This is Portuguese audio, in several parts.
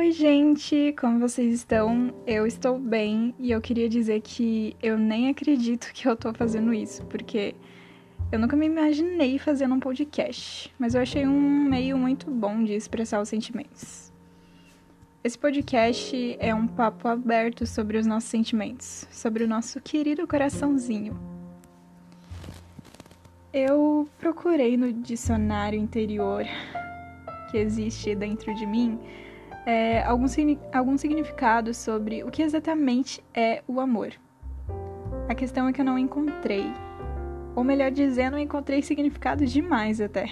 Oi, gente, como vocês estão? Eu estou bem e eu queria dizer que eu nem acredito que eu tô fazendo isso, porque eu nunca me imaginei fazendo um podcast, mas eu achei um meio muito bom de expressar os sentimentos. Esse podcast é um papo aberto sobre os nossos sentimentos, sobre o nosso querido coraçãozinho. Eu procurei no dicionário interior que existe dentro de mim é, algum, algum significado sobre o que exatamente é o amor. A questão é que eu não encontrei. Ou melhor dizendo, eu encontrei significado demais até.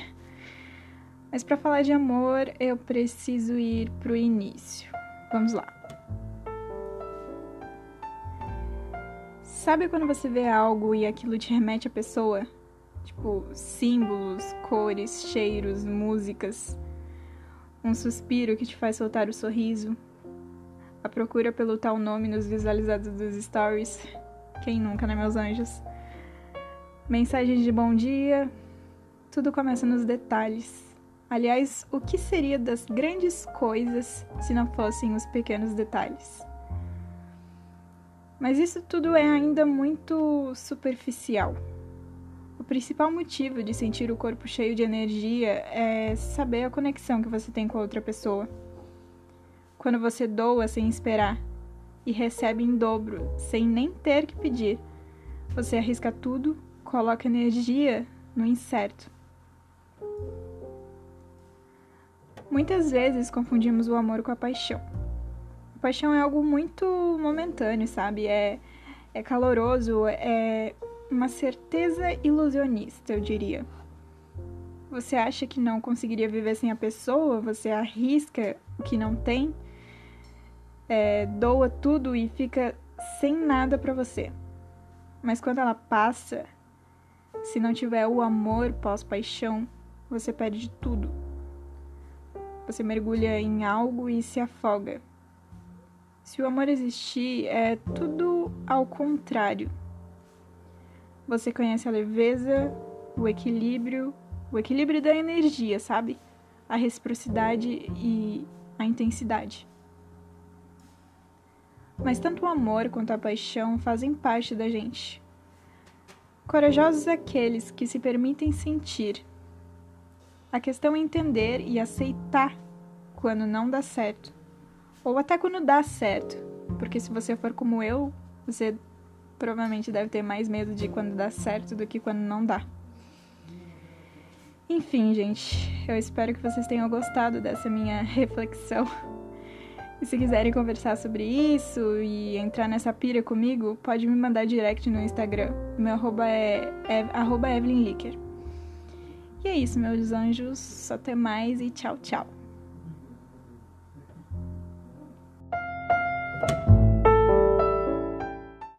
Mas para falar de amor, eu preciso ir pro início. Vamos lá. Sabe quando você vê algo e aquilo te remete à pessoa? Tipo, símbolos, cores, cheiros, músicas um suspiro que te faz soltar o sorriso, a procura pelo tal nome nos visualizados dos stories. Quem nunca, né, meus anjos? Mensagens de bom dia, tudo começa nos detalhes. Aliás, o que seria das grandes coisas se não fossem os pequenos detalhes? Mas isso tudo é ainda muito superficial principal motivo de sentir o corpo cheio de energia é saber a conexão que você tem com a outra pessoa. Quando você doa sem esperar e recebe em dobro, sem nem ter que pedir, você arrisca tudo, coloca energia no incerto. Muitas vezes confundimos o amor com a paixão. A paixão é algo muito momentâneo, sabe? É, é caloroso, é uma certeza ilusionista, eu diria. Você acha que não conseguiria viver sem a pessoa? Você arrisca o que não tem? É, doa tudo e fica sem nada para você. Mas quando ela passa, se não tiver o amor pós-paixão, você perde tudo. Você mergulha em algo e se afoga. Se o amor existir, é tudo ao contrário. Você conhece a leveza, o equilíbrio, o equilíbrio da energia, sabe? A reciprocidade e a intensidade. Mas tanto o amor quanto a paixão fazem parte da gente. Corajosos aqueles que se permitem sentir. A questão é entender e aceitar quando não dá certo. Ou até quando dá certo. Porque se você for como eu, você provavelmente deve ter mais medo de quando dá certo do que quando não dá. Enfim, gente, eu espero que vocês tenham gostado dessa minha reflexão. E se quiserem conversar sobre isso e entrar nessa pira comigo, pode me mandar direct no Instagram. Meu arroba é, é arroba Evelyn Licker. E é isso, meus anjos. Até mais e tchau, tchau.